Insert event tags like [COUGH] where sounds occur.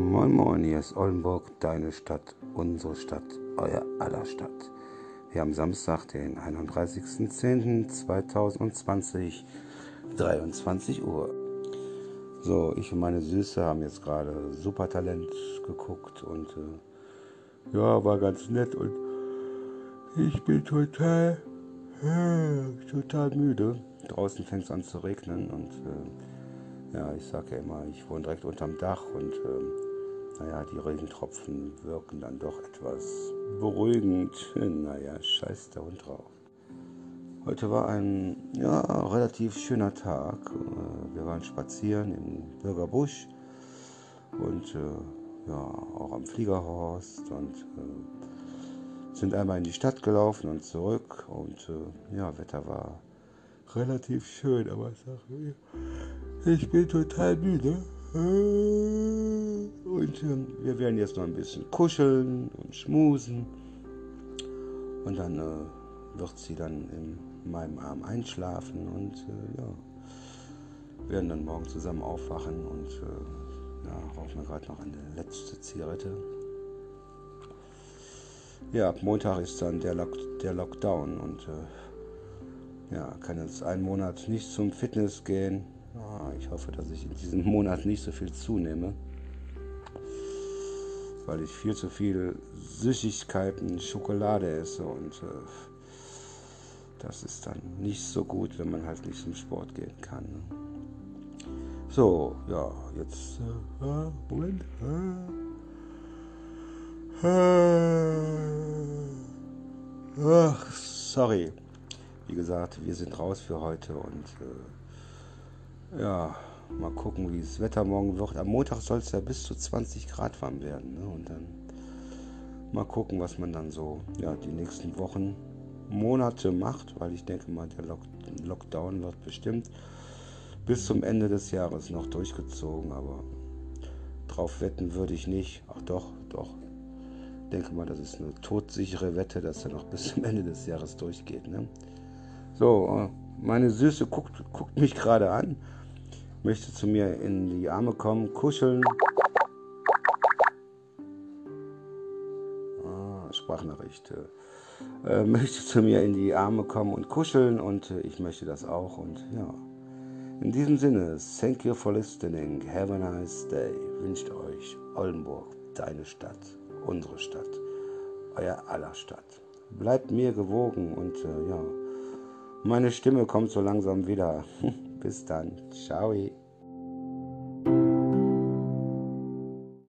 Moin Moin, hier ist Oldenburg, deine Stadt, unsere Stadt, euer aller Stadt. Wir haben Samstag, den 31.10.2020, 23 Uhr. So, ich und meine Süße haben jetzt gerade Supertalent geguckt und äh, ja, war ganz nett und ich bin total, äh, total müde. Draußen fängt es an zu regnen und äh, ja, ich sage ja immer, ich wohne direkt unterm Dach und äh, naja, die Regentropfen wirken dann doch etwas beruhigend. Naja, scheiß der Hund drauf. Heute war ein ja, relativ schöner Tag. Äh, wir waren spazieren im Bürgerbusch und äh, ja, auch am Fliegerhorst und äh, sind einmal in die Stadt gelaufen und zurück und ja, Wetter war relativ schön, aber ich ich bin total müde. Und ähm, wir werden jetzt noch ein bisschen kuscheln und schmusen. Und dann äh, wird sie dann in meinem Arm einschlafen und äh, ja, werden dann morgen zusammen aufwachen und äh, ja, rauchen wir gerade noch eine letzte Zigarette. Ja, ab Montag ist dann der, Lock der Lockdown und äh, ja, kann jetzt einen Monat nicht zum Fitness gehen Ah, ich hoffe, dass ich in diesem [LAUGHS] Monat nicht so viel zunehme, weil ich viel zu viel Süßigkeiten, Schokolade esse und äh, das ist dann nicht so gut, wenn man halt nicht zum Sport gehen kann. Ne? So, ja, jetzt. Äh, Moment. Ach, sorry. Wie gesagt, wir sind raus für heute und äh, ja, mal gucken, wie das Wetter morgen wird. Am Montag soll es ja bis zu 20 Grad warm werden. Ne? Und dann mal gucken, was man dann so ja, die nächsten Wochen, Monate macht, weil ich denke mal, der Lock Lockdown wird bestimmt bis zum Ende des Jahres noch durchgezogen. Aber drauf wetten würde ich nicht. Ach doch, doch. Ich denke mal, das ist eine todsichere Wette, dass er noch bis zum Ende des Jahres durchgeht. Ne? So, äh, meine Süße guckt, guckt mich gerade an möchte zu mir in die Arme kommen, kuscheln. Ah, Sprachnachricht. Äh, möchte zu mir in die Arme kommen und kuscheln und äh, ich möchte das auch und ja. In diesem Sinne, thank you for listening. Have a nice day. Wünscht euch Oldenburg, deine Stadt, unsere Stadt, euer aller Stadt. Bleibt mir gewogen und äh, ja, meine Stimme kommt so langsam wieder. [LAUGHS] Bis dann. Ciao.